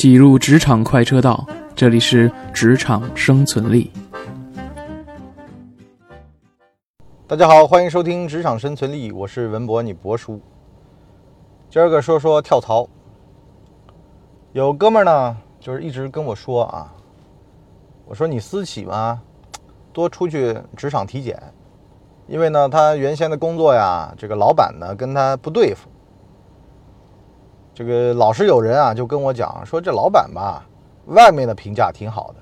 挤入职场快车道，这里是职场生存力。大家好，欢迎收听《职场生存力》，我是文博，你博叔。今儿个说说跳槽。有哥们儿呢，就是一直跟我说啊，我说你私企嘛，多出去职场体检，因为呢，他原先的工作呀，这个老板呢跟他不对付。这个老是有人啊就跟我讲说，这老板吧，外面的评价挺好的，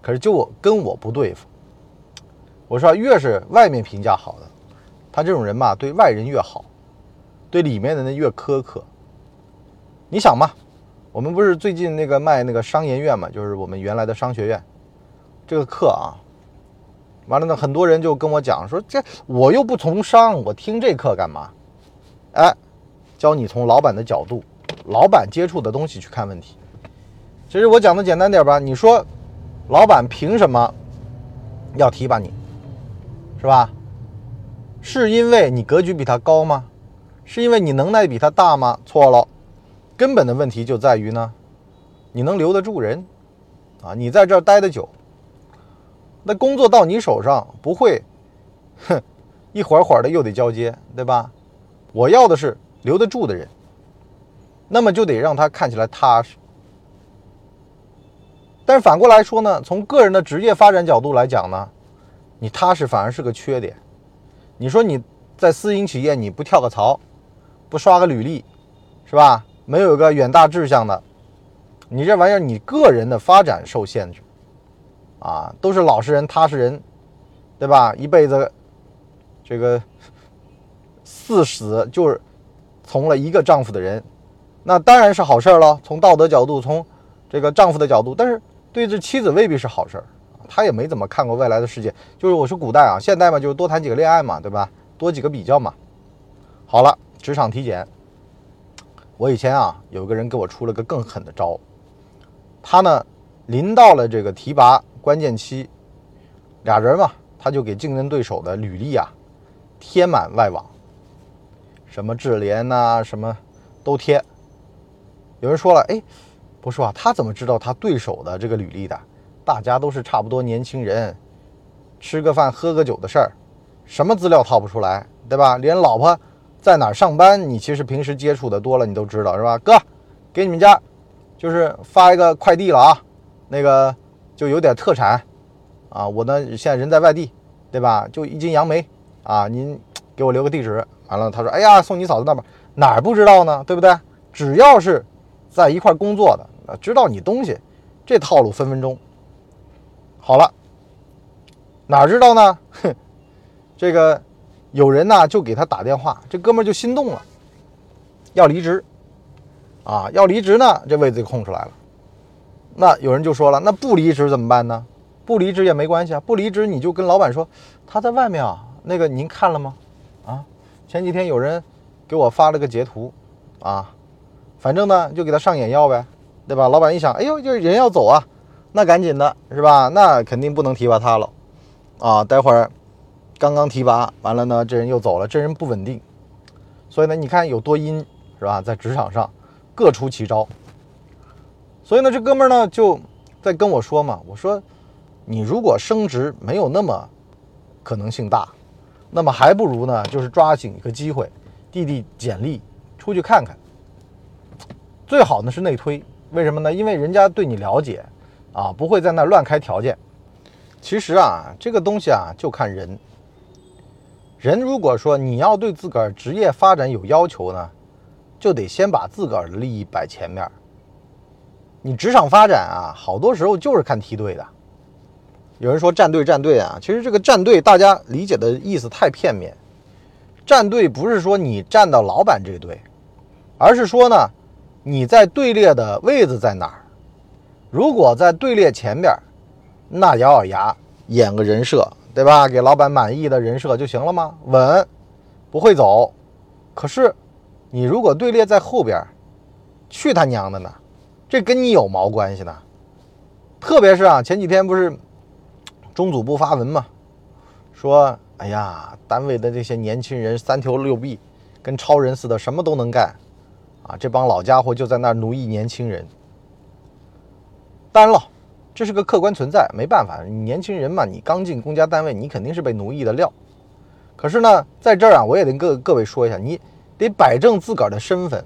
可是就我跟我不对付。我说，越是外面评价好的，他这种人嘛，对外人越好，对里面的人越苛刻。你想嘛？我们不是最近那个卖那个商研院嘛，就是我们原来的商学院，这个课啊，完了呢，很多人就跟我讲说，这我又不从商，我听这课干嘛？哎，教你从老板的角度，老板接触的东西去看问题。其实我讲的简单点吧，你说，老板凭什么要提拔你？是吧？是因为你格局比他高吗？是因为你能耐比他大吗？错了。根本的问题就在于呢，你能留得住人，啊，你在这儿待得久，那工作到你手上不会，哼，一会儿会儿的又得交接，对吧？我要的是留得住的人，那么就得让他看起来踏实。但是反过来说呢，从个人的职业发展角度来讲呢，你踏实反而是个缺点。你说你在私营企业你不跳个槽，不刷个履历，是吧？没有个远大志向的，你这玩意儿，你个人的发展受限制，啊，都是老实人、踏实人，对吧？一辈子这个四死就是从了一个丈夫的人，那当然是好事儿了。从道德角度，从这个丈夫的角度，但是对这妻子未必是好事儿，他也没怎么看过未来的世界。就是我是古代啊，现代嘛，就是多谈几个恋爱嘛，对吧？多几个比较嘛。好了，职场体检。我以前啊，有个人给我出了个更狠的招，他呢，临到了这个提拔关键期，俩人嘛，他就给竞争对手的履历啊贴满外网，什么智联呐，什么都贴。有人说了，哎，不是啊，他怎么知道他对手的这个履历的？大家都是差不多年轻人，吃个饭喝个酒的事儿，什么资料套不出来，对吧？连老婆。在哪儿上班？你其实平时接触的多了，你都知道是吧？哥，给你们家就是发一个快递了啊，那个就有点特产啊。我呢现在人在外地，对吧？就一斤杨梅啊，您给我留个地址。完了，他说：“哎呀，送你嫂子那边哪儿不知道呢？对不对？只要是在一块工作的，知道你东西，这套路分分钟。好了，哪知道呢？哼，这个。”有人呢就给他打电话，这哥们就心动了，要离职，啊，要离职呢，这位子就空出来了。那有人就说了，那不离职怎么办呢？不离职也没关系啊，不离职你就跟老板说，他在外面啊，那个您看了吗？啊，前几天有人给我发了个截图，啊，反正呢就给他上眼药呗，对吧？老板一想，哎呦，这人要走啊，那赶紧的是吧？那肯定不能提拔他了，啊，待会儿。刚刚提拔完了呢，这人又走了，这人不稳定，所以呢，你看有多阴是吧？在职场上各出奇招。所以呢，这哥们儿呢就在跟我说嘛，我说你如果升职没有那么可能性大，那么还不如呢就是抓紧一个机会递递简历出去看看。最好呢是内推，为什么呢？因为人家对你了解啊，不会在那乱开条件。其实啊，这个东西啊就看人。人如果说你要对自个儿职业发展有要求呢，就得先把自个儿的利益摆前面。你职场发展啊，好多时候就是看梯队的。有人说站队站队啊，其实这个站队大家理解的意思太片面。站队不是说你站到老板这队，而是说呢，你在队列的位置在哪儿？如果在队列前边，那咬咬牙演个人设。对吧？给老板满意的人设就行了吗？稳，不会走。可是，你如果队列在后边，去他娘的呢！这跟你有毛关系呢？特别是啊，前几天不是中组部发文嘛，说哎呀，单位的这些年轻人三头六臂，跟超人似的，什么都能干啊！这帮老家伙就在那奴役年轻人。当然了，这是个客观存在，没办法，年轻人嘛，你刚进公家单位，你肯定是被奴役的料。可是呢，在这儿啊，我也得跟各位说一下，你得摆正自个儿的身份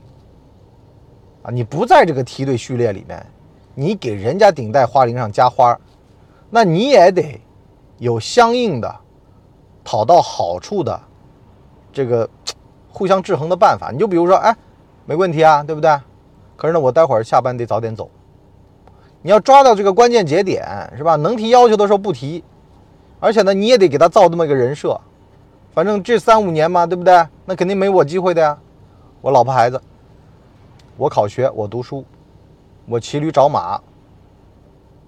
啊，你不在这个梯队序列里面，你给人家顶戴花翎上加花，那你也得有相应的讨到好处的这个互相制衡的办法。你就比如说，哎，没问题啊，对不对？可是呢，我待会儿下班得早点走。你要抓到这个关键节点，是吧？能提要求的时候不提，而且呢，你也得给他造这么一个人设。反正这三五年嘛，对不对？那肯定没我机会的呀。我老婆孩子，我考学，我读书，我骑驴找马。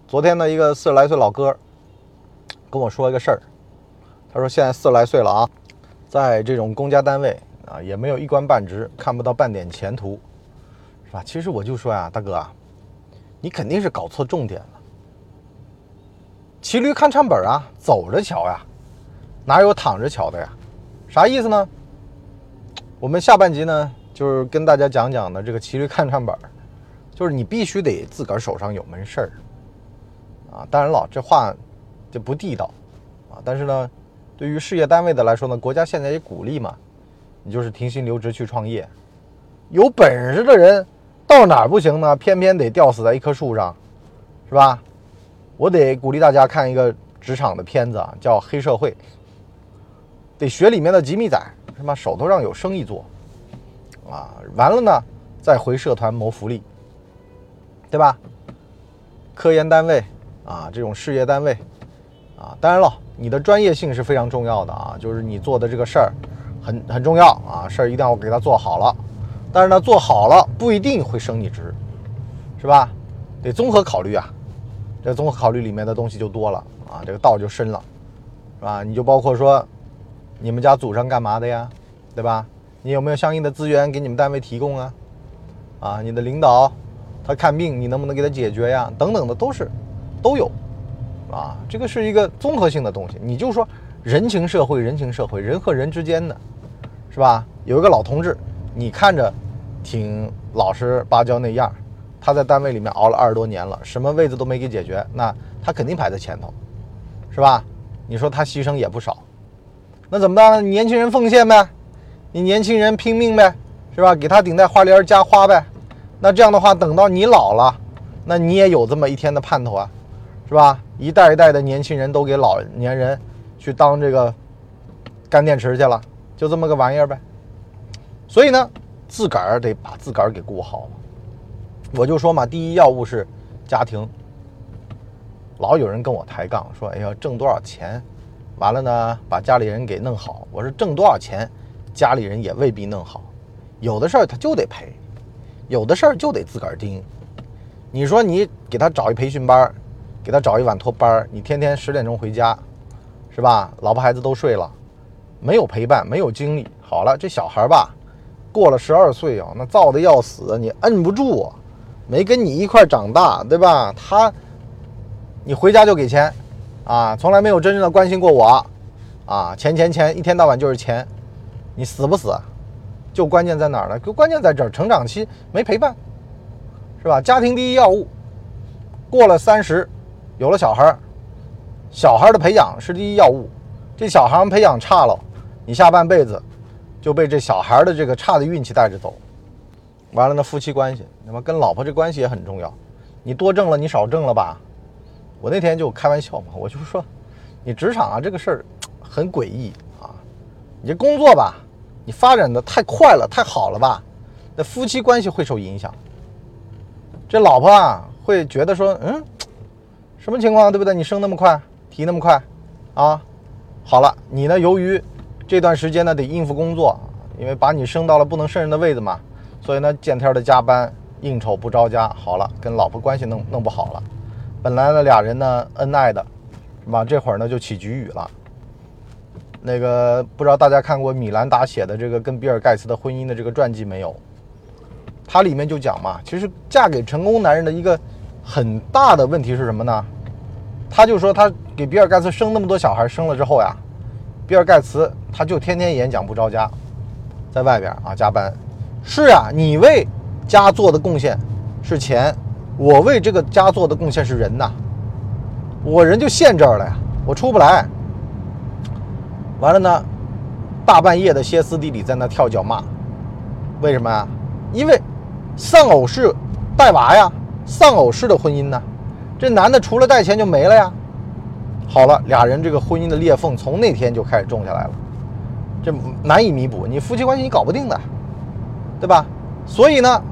昨天呢，一个四十来岁老哥跟我说一个事儿，他说现在四十来岁了啊，在这种公家单位啊，也没有一官半职，看不到半点前途，是吧？其实我就说呀，大哥啊。你肯定是搞错重点了。骑驴看唱本啊，走着瞧呀，哪有躺着瞧的呀？啥意思呢？我们下半集呢，就是跟大家讲讲的这个骑驴看唱本，就是你必须得自个儿手上有门事儿啊。当然了，这话就不地道啊。但是呢，对于事业单位的来说呢，国家现在也鼓励嘛，你就是停薪留职去创业，有本事的人。到哪儿不行呢？偏偏得吊死在一棵树上，是吧？我得鼓励大家看一个职场的片子啊，叫《黑社会》，得学里面的吉米仔，是吧？手头上有生意做，啊，完了呢，再回社团谋福利，对吧？科研单位啊，这种事业单位啊，当然了，你的专业性是非常重要的啊，就是你做的这个事儿很很重要啊，事儿一定要给他做好了。但是呢，做好了不一定会升你职，是吧？得综合考虑啊。这综合考虑里面的东西就多了啊，这个道就深了，是吧？你就包括说，你们家祖上干嘛的呀，对吧？你有没有相应的资源给你们单位提供啊？啊，你的领导他看病，你能不能给他解决呀？等等的都是都有啊。这个是一个综合性的东西。你就说人情社会，人情社会，人和人之间的，是吧？有一个老同志。你看着挺老实巴交那样，他在单位里面熬了二十多年了，什么位子都没给解决，那他肯定排在前头，是吧？你说他牺牲也不少，那怎么办？年轻人奉献呗，你年轻人拼命呗，是吧？给他顶戴花帘加花呗，那这样的话，等到你老了，那你也有这么一天的盼头啊，是吧？一代一代的年轻人都给老年人去当这个干电池去了，就这么个玩意儿呗。所以呢，自个儿得把自个儿给顾好了。我就说嘛，第一要务是家庭。老有人跟我抬杠说：“哎呀，挣多少钱，完了呢，把家里人给弄好。”我说：“挣多少钱，家里人也未必弄好。有的事儿他就得赔，有的事儿就得自个儿盯。你说你给他找一培训班，给他找一晚托班，你天天十点钟回家，是吧？老婆孩子都睡了，没有陪伴，没有精力。好了，这小孩吧。”过了十二岁啊，那燥的要死，你摁不住，没跟你一块长大，对吧？他，你回家就给钱，啊，从来没有真正的关心过我，啊，钱钱钱，一天到晚就是钱，你死不死？就关键在哪儿呢？就关键在这儿，成长期没陪伴，是吧？家庭第一要务。过了三十，有了小孩小孩的培养是第一要务，这小孩培养差了，你下半辈子。就被这小孩的这个差的运气带着走，完了呢，夫妻关系，那么跟老婆这关系也很重要。你多挣了，你少挣了吧？我那天就开玩笑嘛，我就说，你职场啊这个事儿很诡异啊。你这工作吧，你发展的太快了，太好了吧？那夫妻关系会受影响。这老婆啊会觉得说，嗯，什么情况，对不对？你升那么快，提那么快，啊，好了，你呢，由于。这段时间呢，得应付工作，因为把你升到了不能胜任的位子嘛，所以呢，见天的加班应酬不着家。好了，跟老婆关系弄弄不好了。本来呢，俩人呢恩爱的，是吧？这会儿呢就起局语了。那个不知道大家看过米兰达写的这个跟比尔盖茨的婚姻的这个传记没有？它里面就讲嘛，其实嫁给成功男人的一个很大的问题是什么呢？他就说他给比尔盖茨生那么多小孩，生了之后呀。比尔盖茨他就天天演讲不着家，在外边啊加班。是啊，你为家做的贡献是钱，我为这个家做的贡献是人呐，我人就陷这儿了呀，我出不来。完了呢，大半夜的歇斯底里在那跳脚骂，为什么呀？因为丧偶式带娃呀，丧偶式的婚姻呢，这男的除了带钱就没了呀。好了，俩人这个婚姻的裂缝从那天就开始种下来了，这难以弥补，你夫妻关系你搞不定的，对吧？所以呢，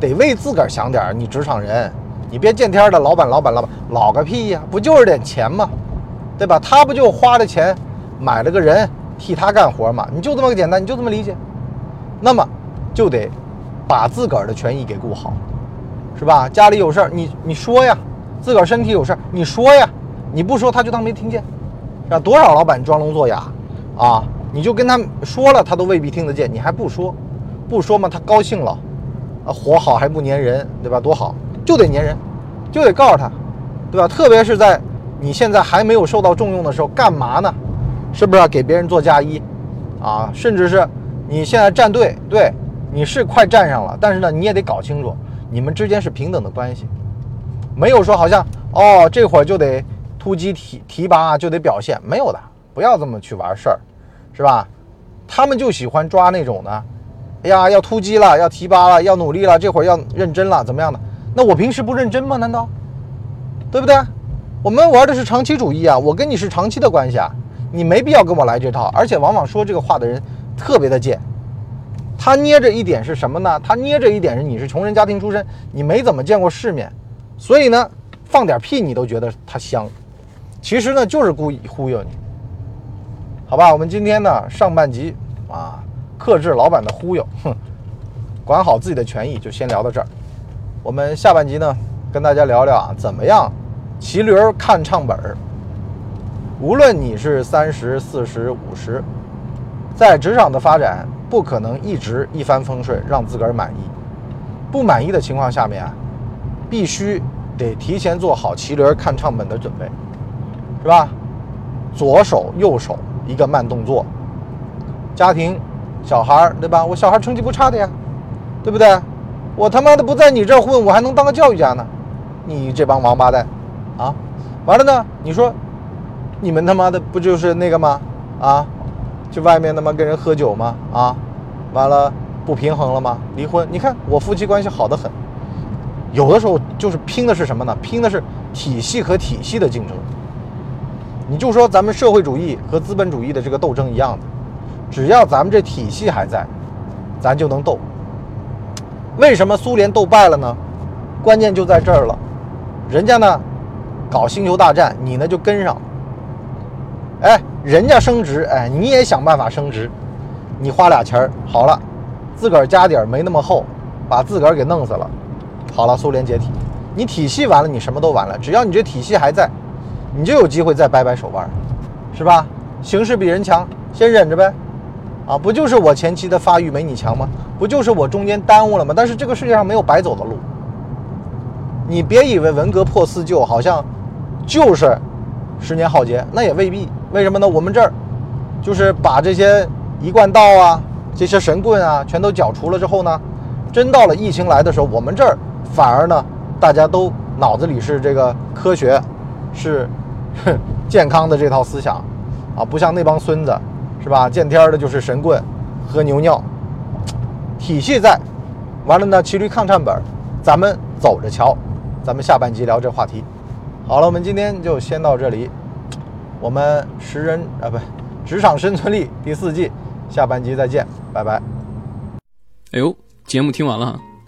得为自个儿想点儿。你职场人，你别见天的老板，老板，老板，老个屁呀！不就是点钱吗？对吧？他不就花了钱买了个人替他干活吗？你就这么个简单，你就这么理解。那么就得把自个儿的权益给顾好，是吧？家里有事儿，你你说呀；自个儿身体有事儿，你说呀。你不说他就当没听见，让？多少老板装聋作哑啊！你就跟他说了，他都未必听得见。你还不说，不说嘛，他高兴了，啊，活好还不粘人，对吧？多好，就得粘人，就得告诉他，对吧？特别是在你现在还没有受到重用的时候，干嘛呢？是不是给别人做嫁衣啊？甚至是你现在站队，对，你是快站上了，但是呢，你也得搞清楚，你们之间是平等的关系，没有说好像哦，这会儿就得。突击提提拔就得表现，没有的，不要这么去玩事儿，是吧？他们就喜欢抓那种的，哎呀，要突击了，要提拔了，要努力了，这会儿要认真了，怎么样的？那我平时不认真吗？难道？对不对？我们玩的是长期主义啊，我跟你是长期的关系啊，你没必要跟我来这套。而且往往说这个话的人特别的贱，他捏着一点是什么呢？他捏着一点是你是穷人家庭出身，你没怎么见过世面，所以呢，放点屁你都觉得他香。其实呢，就是故意忽悠你，好吧？我们今天呢，上半集啊，克制老板的忽悠，哼，管好自己的权益，就先聊到这儿。我们下半集呢，跟大家聊聊啊，怎么样骑驴看唱本儿。无论你是三十四十五十，在职场的发展不可能一直一帆风顺，让自个儿满意。不满意的情况下面啊，必须得提前做好骑驴看唱本的准备。是吧？左手右手一个慢动作，家庭小孩儿对吧？我小孩成绩不差的呀，对不对？我他妈的不在你这儿混，我还能当个教育家呢？你这帮王八蛋啊！完了呢？你说你们他妈的不就是那个吗？啊？去外面他妈跟人喝酒吗？啊？完了不平衡了吗？离婚？你看我夫妻关系好得很，有的时候就是拼的是什么呢？拼的是体系和体系的竞争。你就说咱们社会主义和资本主义的这个斗争一样的，只要咱们这体系还在，咱就能斗。为什么苏联斗败了呢？关键就在这儿了，人家呢搞星球大战，你呢就跟上。哎，人家升值，哎，你也想办法升值，你花俩钱儿好了，自个儿家底儿没那么厚，把自个儿给弄死了。好了，苏联解体，你体系完了，你什么都完了。只要你这体系还在。你就有机会再掰掰手腕，是吧？形势比人强，先忍着呗。啊，不就是我前期的发育没你强吗？不就是我中间耽误了吗？但是这个世界上没有白走的路。你别以为文革破四旧好像就是十年浩劫，那也未必。为什么呢？我们这儿就是把这些一贯道啊、这些神棍啊全都剿除了之后呢，真到了疫情来的时候，我们这儿反而呢，大家都脑子里是这个科学，是。哼，健康的这套思想，啊，不像那帮孙子，是吧？见天的就是神棍，喝牛尿，体系在，完了呢，骑驴抗唱本，咱们走着瞧。咱们下半集聊这话题。好了，我们今天就先到这里。我们识人啊，不，职场生存力第四季下半集再见，拜拜。哎呦，节目听完了，